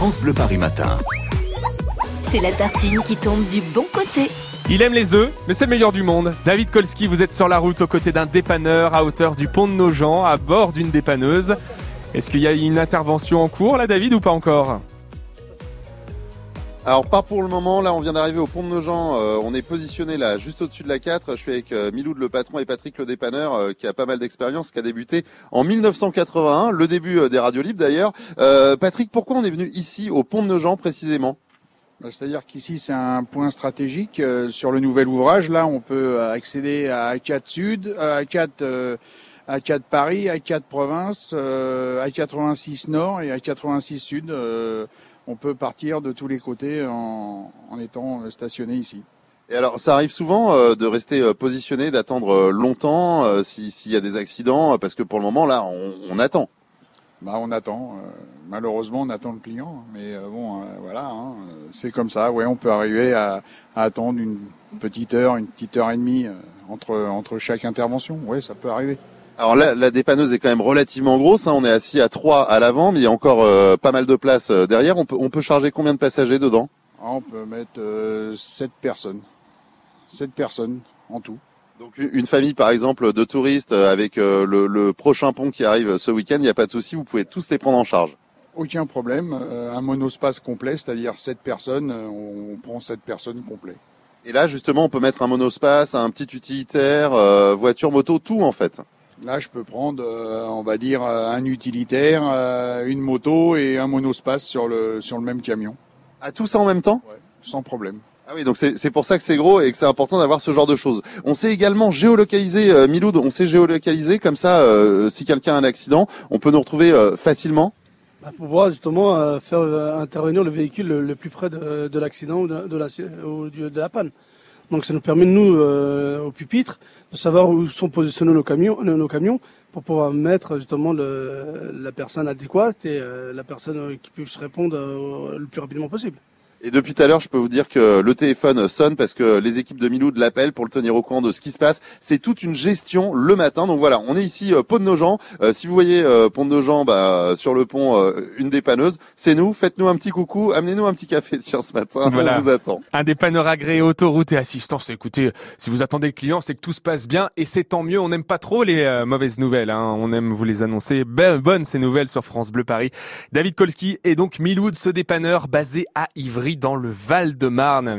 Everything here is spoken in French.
France Bleu Paris Matin. C'est la tartine qui tombe du bon côté. Il aime les œufs, mais c'est le meilleur du monde. David Kolski, vous êtes sur la route aux côtés d'un dépanneur à hauteur du pont de Nogent, à bord d'une dépanneuse. Est-ce qu'il y a une intervention en cours là, David, ou pas encore? Alors pas pour le moment, là on vient d'arriver au pont de Nogent, euh, on est positionné là juste au-dessus de la 4, je suis avec euh, Miloud le patron et Patrick le dépanneur euh, qui a pas mal d'expérience, qui a débuté en 1981, le début des radios libres d'ailleurs. Patrick, pourquoi on est venu ici au pont de Nogent précisément? Bah, c'est-à-dire qu'ici c'est un point stratégique sur le nouvel ouvrage. Là, on peut accéder à A4 Sud, à A4 A4 Paris, A4 Province, A86 Nord et A86 Sud on peut partir de tous les côtés en, étant stationné ici. Et alors, ça arrive souvent euh, de rester euh, positionné, d'attendre euh, longtemps s'il y a des accidents, parce que pour le moment, là, on, attend. Bah, on attend. malheureusement, on attend le client, mais bon, voilà, hein, c'est comme ça. Ouais, on peut arriver à, attendre une petite heure, une petite heure et demie entre entre chaque intervention. Oui, ça peut arriver. Alors là, la dépanneuse est quand même relativement grosse. Hein. On est assis à trois à l'avant, mais il y a encore euh, pas mal de place euh, derrière. On peut, on peut charger combien de passagers dedans? Ah, On peut mettre euh, 7 personnes. 7 personnes en tout. Donc une famille par exemple de touristes euh, avec le, prochain pont qui arrive ce week-end, il n'y a pas de souci, vous pouvez tous les prendre en charge. Aucun problème. un monospace complet, c'est-à-dire 7 personnes, on prend 7 personnes complet. Et là justement, on peut mettre un monospace, un petit utilitaire, voiture, moto, tout en fait. Là, je peux prendre, euh, on va dire, euh, un utilitaire, euh, une moto et un monospace sur le sur le même camion. À tout ça en même temps? Ouais, Sans problème. Ah oui, donc c'est pour ça que c'est gros et que c'est important d'avoir ce genre de choses. On sait également géolocaliser, euh, Miloud, on sait géolocaliser, comme ça, si quelqu'un a un accident, on peut nous retrouver facilement? Bah, Pour pouvoir justement faire intervenir le véhicule le, plus près de, de l'accident ou, de, de, la, de la panne. Donc ça nous permet, nous, euh, au pupitre, de savoir où sont positionnés nos camions, nos camions pour pouvoir mettre justement la personne adéquate et euh, la personne qui puisse répondre euh, le plus rapidement possible. Et depuis tout à l'heure, je peux vous dire que le téléphone sonne parce que les équipes de Miloud l'appellent pour le tenir au courant de ce qui se passe. C'est toute une gestion le matin. Donc voilà, on est ici euh, Pont de Nogent. Euh, si vous voyez euh, Pont de Nogent bah, sur le pont, euh, une dépanneuse, c'est nous. Faites-nous un petit coucou, amenez-nous un petit café tiens ce matin. On vous attend. Un dépanneur agréé autoroute et assistance. Écoutez, si vous attendez le client, c'est que tout se passe bien et c'est tant mieux. On n'aime pas trop les mauvaises nouvelles. Hein. On aime vous les annoncer. Ben, bonnes ces nouvelles sur France Bleu Paris. David Kolski et donc Miloud, ce dépanneur basé à Ivry dans le Val de Marne.